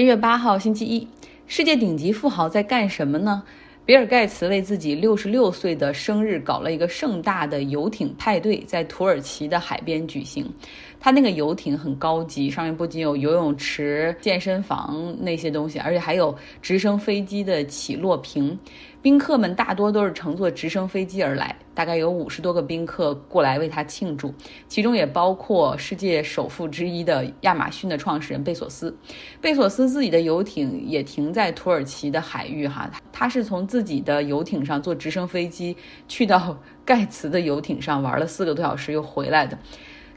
一月八号，星期一，世界顶级富豪在干什么呢？比尔盖茨为自己六十六岁的生日搞了一个盛大的游艇派对，在土耳其的海边举行。他那个游艇很高级，上面不仅有游泳池、健身房那些东西，而且还有直升飞机的起落坪。宾客们大多都是乘坐直升飞机而来，大概有五十多个宾客过来为他庆祝，其中也包括世界首富之一的亚马逊的创始人贝索斯。贝索斯自己的游艇也停在土耳其的海域，哈，他是从自己的游艇上坐直升飞机去到 盖茨的游艇上玩了四个多小时，又回来的。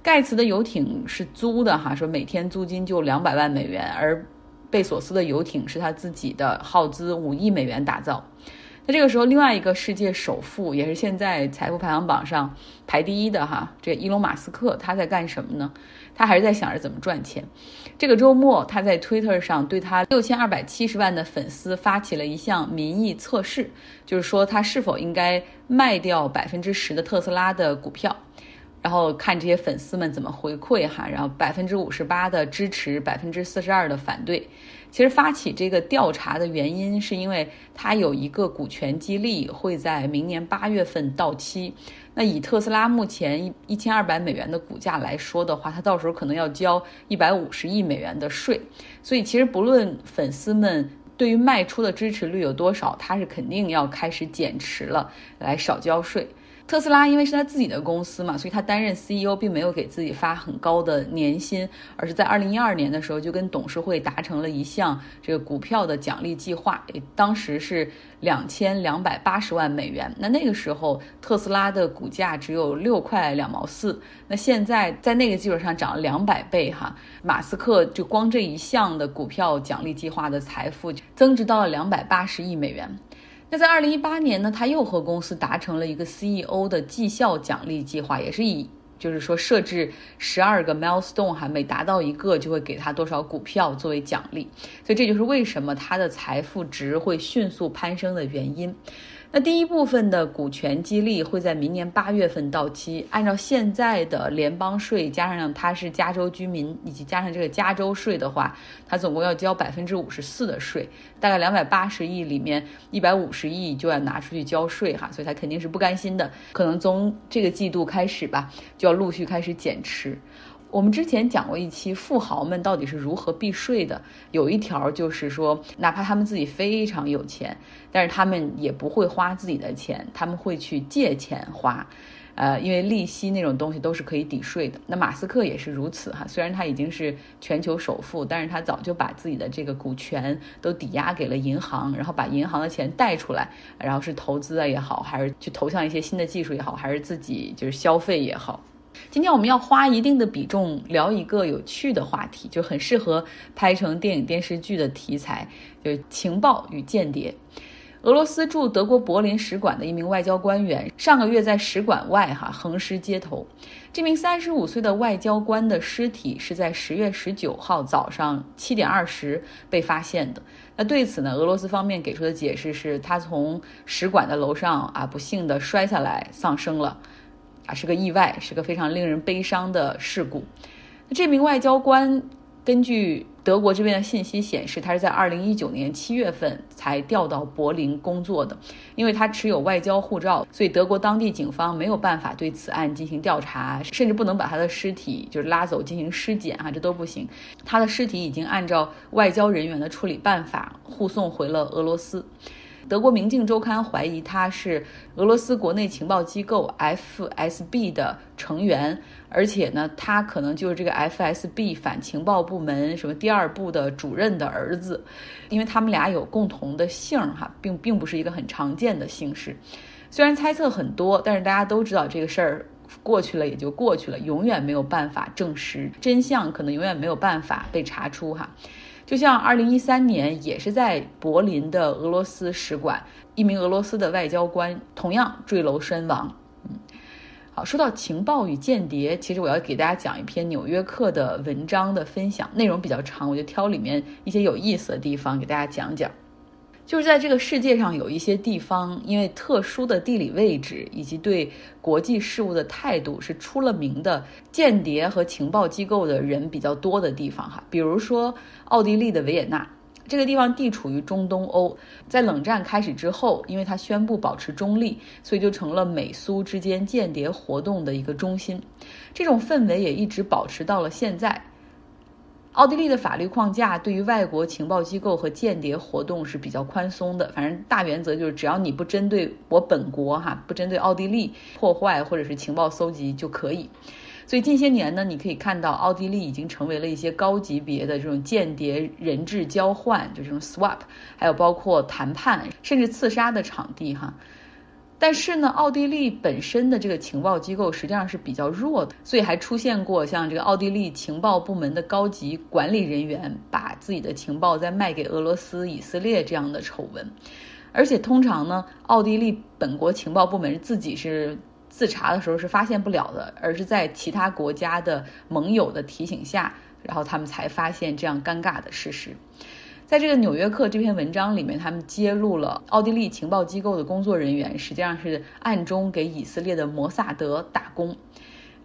盖茨的游艇是租的，哈，说每天租金就两百万美元，而贝索斯的游艇是他自己的，耗资五亿美元打造。那这个时候，另外一个世界首富，也是现在财富排行榜上排第一的哈，这伊隆马斯克，他在干什么呢？他还是在想着怎么赚钱。这个周末，他在 Twitter 上对他六千二百七十万的粉丝发起了一项民意测试，就是说他是否应该卖掉百分之十的特斯拉的股票。然后看这些粉丝们怎么回馈哈，然后百分之五十八的支持，百分之四十二的反对。其实发起这个调查的原因，是因为它有一个股权激励会在明年八月份到期。那以特斯拉目前一一千二百美元的股价来说的话，它到时候可能要交一百五十亿美元的税。所以其实不论粉丝们对于卖出的支持率有多少，它是肯定要开始减持了，来少交税。特斯拉因为是他自己的公司嘛，所以他担任 CEO 并没有给自己发很高的年薪，而是在二零一二年的时候就跟董事会达成了一项这个股票的奖励计划，当时是两千两百八十万美元。那那个时候特斯拉的股价只有六块两毛四，那现在在那个基础上涨了两百倍哈，马斯克就光这一项的股票奖励计划的财富增值到了两百八十亿美元。那在二零一八年呢，他又和公司达成了一个 CEO 的绩效奖励计划，也是以就是说设置十二个 milestone，哈，每达到一个就会给他多少股票作为奖励，所以这就是为什么他的财富值会迅速攀升的原因。那第一部分的股权激励会在明年八月份到期。按照现在的联邦税，加上他是加州居民，以及加上这个加州税的话，他总共要交百分之五十四的税。大概两百八十亿里面，一百五十亿就要拿出去交税哈，所以他肯定是不甘心的。可能从这个季度开始吧，就要陆续开始减持。我们之前讲过一期富豪们到底是如何避税的，有一条就是说，哪怕他们自己非常有钱，但是他们也不会花自己的钱，他们会去借钱花，呃，因为利息那种东西都是可以抵税的。那马斯克也是如此哈，虽然他已经是全球首富，但是他早就把自己的这个股权都抵押给了银行，然后把银行的钱贷出来，然后是投资啊也好，还是去投向一些新的技术也好，还是自己就是消费也好。今天我们要花一定的比重聊一个有趣的话题，就很适合拍成电影电视剧的题材，就是情报与间谍。俄罗斯驻德国柏林使馆的一名外交官员上个月在使馆外哈横尸街头。这名三十五岁的外交官的尸体是在十月十九号早上七点二十被发现的。那对此呢，俄罗斯方面给出的解释是他从使馆的楼上啊不幸的摔下来丧生了。啊，是个意外，是个非常令人悲伤的事故。那这名外交官根据德国这边的信息显示，他是在二零一九年七月份才调到柏林工作的。因为他持有外交护照，所以德国当地警方没有办法对此案进行调查，甚至不能把他的尸体就是拉走进行尸检啊，这都不行。他的尸体已经按照外交人员的处理办法护送回了俄罗斯。德国《明镜周刊》怀疑他是俄罗斯国内情报机构 FSB 的成员，而且呢，他可能就是这个 FSB 反情报部门什么第二部的主任的儿子，因为他们俩有共同的姓哈，并并不是一个很常见的姓氏。虽然猜测很多，但是大家都知道这个事儿过去了也就过去了，永远没有办法证实真相，可能永远没有办法被查出哈。就像二零一三年，也是在柏林的俄罗斯使馆，一名俄罗斯的外交官同样坠楼身亡。嗯，好，说到情报与间谍，其实我要给大家讲一篇《纽约客》的文章的分享，内容比较长，我就挑里面一些有意思的地方给大家讲讲。就是在这个世界上有一些地方，因为特殊的地理位置以及对国际事务的态度，是出了名的间谍和情报机构的人比较多的地方哈。比如说奥地利的维也纳，这个地方地处于中东欧，在冷战开始之后，因为它宣布保持中立，所以就成了美苏之间间谍活动的一个中心。这种氛围也一直保持到了现在。奥地利的法律框架对于外国情报机构和间谍活动是比较宽松的，反正大原则就是只要你不针对我本国哈，不针对奥地利破坏或者是情报搜集就可以。所以近些年呢，你可以看到奥地利已经成为了一些高级别的这种间谍人质交换，就这种 swap，还有包括谈判甚至刺杀的场地哈。但是呢，奥地利本身的这个情报机构实际上是比较弱的，所以还出现过像这个奥地利情报部门的高级管理人员把自己的情报再卖给俄罗斯、以色列这样的丑闻。而且通常呢，奥地利本国情报部门自己是自查的时候是发现不了的，而是在其他国家的盟友的提醒下，然后他们才发现这样尴尬的事实。在这个《纽约客》这篇文章里面，他们揭露了奥地利情报机构的工作人员实际上是暗中给以色列的摩萨德打工。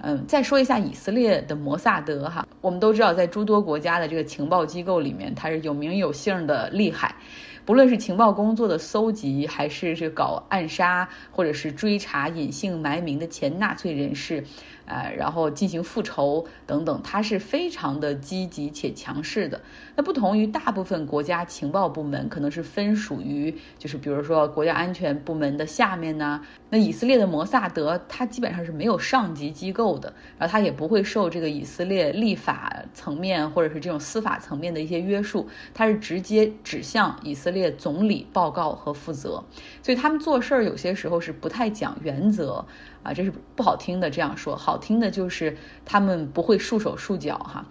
嗯，再说一下以色列的摩萨德哈，我们都知道，在诸多国家的这个情报机构里面，它是有名有姓的厉害。不论是情报工作的搜集，还是是搞暗杀，或者是追查隐姓埋名的前纳粹人士。呃，然后进行复仇等等，它是非常的积极且强势的。那不同于大部分国家情报部门，可能是分属于，就是比如说国家安全部门的下面呢。那以色列的摩萨德，它基本上是没有上级机构的，然后它也不会受这个以色列立法层面或者是这种司法层面的一些约束，它是直接指向以色列列总理报告和负责。所以他们做事儿有些时候是不太讲原则。啊，这是不好听的，这样说好听的就是他们不会束手束脚哈，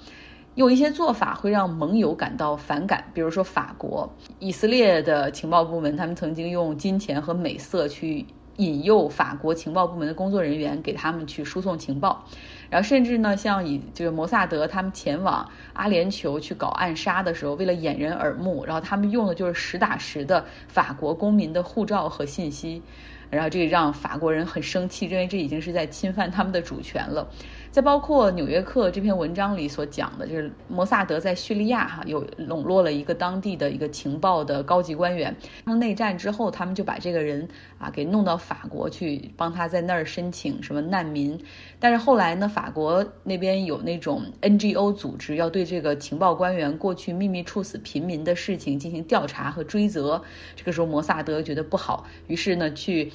有一些做法会让盟友感到反感，比如说法国、以色列的情报部门，他们曾经用金钱和美色去引诱法国情报部门的工作人员给他们去输送情报，然后甚至呢，像以这个摩萨德他们前往阿联酋去搞暗杀的时候，为了掩人耳目，然后他们用的就是实打实的法国公民的护照和信息。然后这让法国人很生气，认为这已经是在侵犯他们的主权了。再包括《纽约客》这篇文章里所讲的，就是摩萨德在叙利亚哈有笼络了一个当地的一个情报的高级官员。当内战之后，他们就把这个人啊给弄到法国去，帮他在那儿申请什么难民。但是后来呢，法国那边有那种 NGO 组织要对这个情报官员过去秘密处死平民的事情进行调查和追责。这个时候摩萨德觉得不好，于是呢去。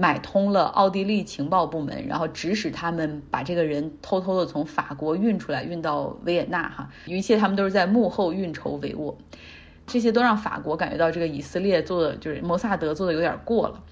买通了奥地利情报部门，然后指使他们把这个人偷偷的从法国运出来，运到维也纳。哈，一切他们都是在幕后运筹帷幄，这些都让法国感觉到这个以色列做的就是摩萨德做的有点过了。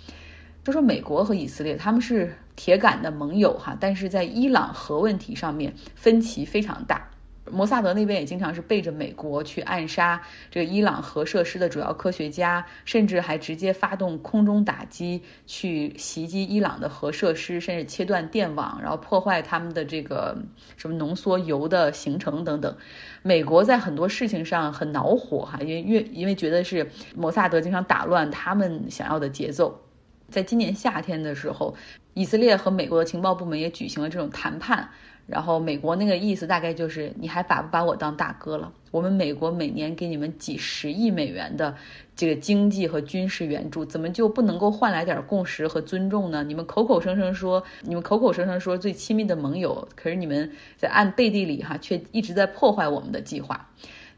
就说美国和以色列他们是铁杆的盟友哈，但是在伊朗核问题上面分歧非常大。摩萨德那边也经常是背着美国去暗杀这个伊朗核设施的主要科学家，甚至还直接发动空中打击去袭击伊朗的核设施，甚至切断电网，然后破坏他们的这个什么浓缩铀的形成等等。美国在很多事情上很恼火哈，因为越因为觉得是摩萨德经常打乱他们想要的节奏。在今年夏天的时候，以色列和美国的情报部门也举行了这种谈判。然后美国那个意思大概就是，你还把不把我当大哥了？我们美国每年给你们几十亿美元的这个经济和军事援助，怎么就不能够换来点共识和尊重呢？你们口口声声说，你们口口声声说最亲密的盟友，可是你们在暗背地里哈，却一直在破坏我们的计划。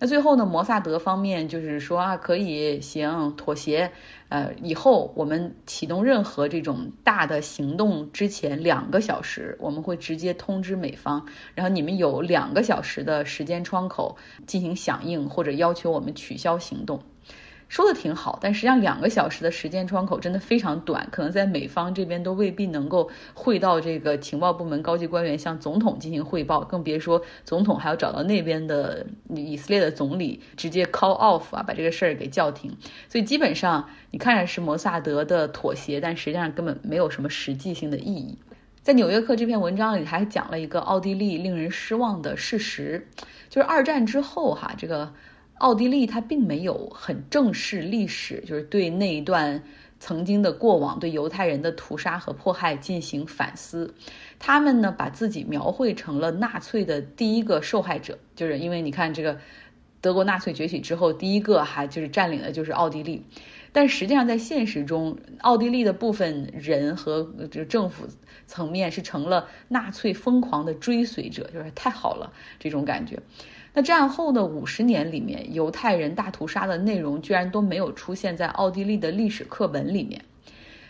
那最后呢？摩萨德方面就是说啊，可以行妥协，呃，以后我们启动任何这种大的行动之前两个小时，我们会直接通知美方，然后你们有两个小时的时间窗口进行响应或者要求我们取消行动。说的挺好，但实际上两个小时的时间窗口真的非常短，可能在美方这边都未必能够汇到这个情报部门高级官员向总统进行汇报，更别说总统还要找到那边的以色列的总理直接 call off 啊，把这个事儿给叫停。所以基本上你看着是摩萨德的妥协，但实际上根本没有什么实际性的意义。在《纽约客》这篇文章里还讲了一个奥地利令人失望的事实，就是二战之后哈，这个。奥地利它并没有很正视历史，就是对那一段曾经的过往对犹太人的屠杀和迫害进行反思。他们呢，把自己描绘成了纳粹的第一个受害者，就是因为你看这个德国纳粹崛起之后，第一个还就是占领的就是奥地利。但实际上，在现实中，奥地利的部分人和就政府层面是成了纳粹疯狂的追随者，就是太好了这种感觉。那战后的五十年里面，犹太人大屠杀的内容居然都没有出现在奥地利的历史课本里面。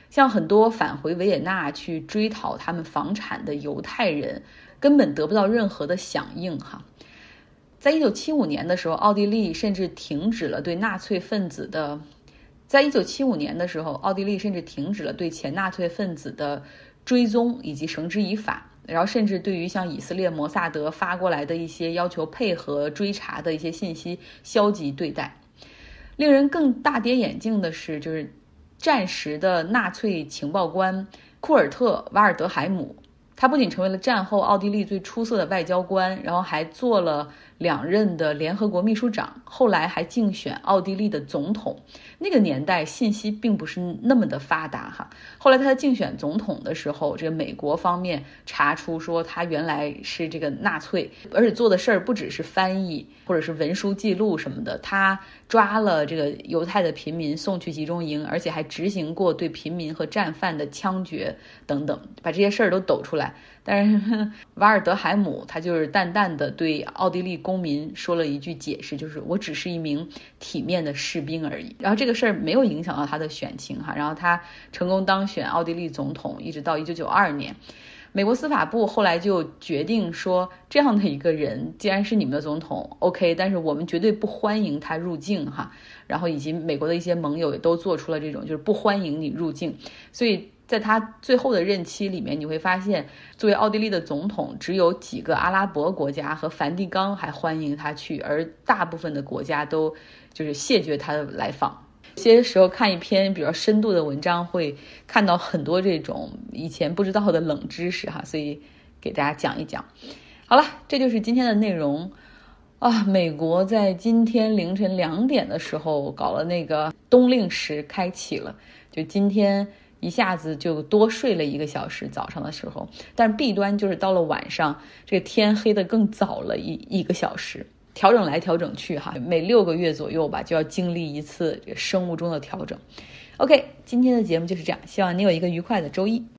像很多返回维也纳去追讨他们房产的犹太人，根本得不到任何的响应。哈，在一九七五年的时候，奥地利甚至停止了对纳粹分子的。在一九七五年的时候，奥地利甚至停止了对前纳粹分子的追踪以及绳之以法，然后甚至对于像以色列摩萨德发过来的一些要求配合追查的一些信息消极对待。令人更大跌眼镜的是，就是战时的纳粹情报官库尔特·瓦尔德海姆，他不仅成为了战后奥地利最出色的外交官，然后还做了。两任的联合国秘书长，后来还竞选奥地利的总统。那个年代信息并不是那么的发达哈。后来他竞选总统的时候，这个美国方面查出说他原来是这个纳粹，而且做的事儿不只是翻译或者是文书记录什么的，他抓了这个犹太的平民送去集中营，而且还执行过对平民和战犯的枪决等等，把这些事儿都抖出来。但是 瓦尔德海姆他就是淡淡的对奥地利公民说了一句解释，就是我只是一名体面的士兵而已。然后这个事儿没有影响到他的选情哈，然后他成功当选奥地利总统，一直到一九九二年，美国司法部后来就决定说，这样的一个人既然是你们的总统，OK，但是我们绝对不欢迎他入境哈。然后以及美国的一些盟友也都做出了这种就是不欢迎你入境，所以。在他最后的任期里面，你会发现，作为奥地利的总统，只有几个阿拉伯国家和梵蒂冈还欢迎他去，而大部分的国家都就是谢绝他的来访。些时候看一篇比较深度的文章，会看到很多这种以前不知道的冷知识哈，所以给大家讲一讲。好了，这就是今天的内容啊。美国在今天凌晨两点的时候搞了那个冬令时开启了，就今天。一下子就多睡了一个小时，早上的时候，但是弊端就是到了晚上，这个天黑的更早了一一个小时，调整来调整去哈，每六个月左右吧，就要经历一次这个生物钟的调整。OK，今天的节目就是这样，希望你有一个愉快的周一。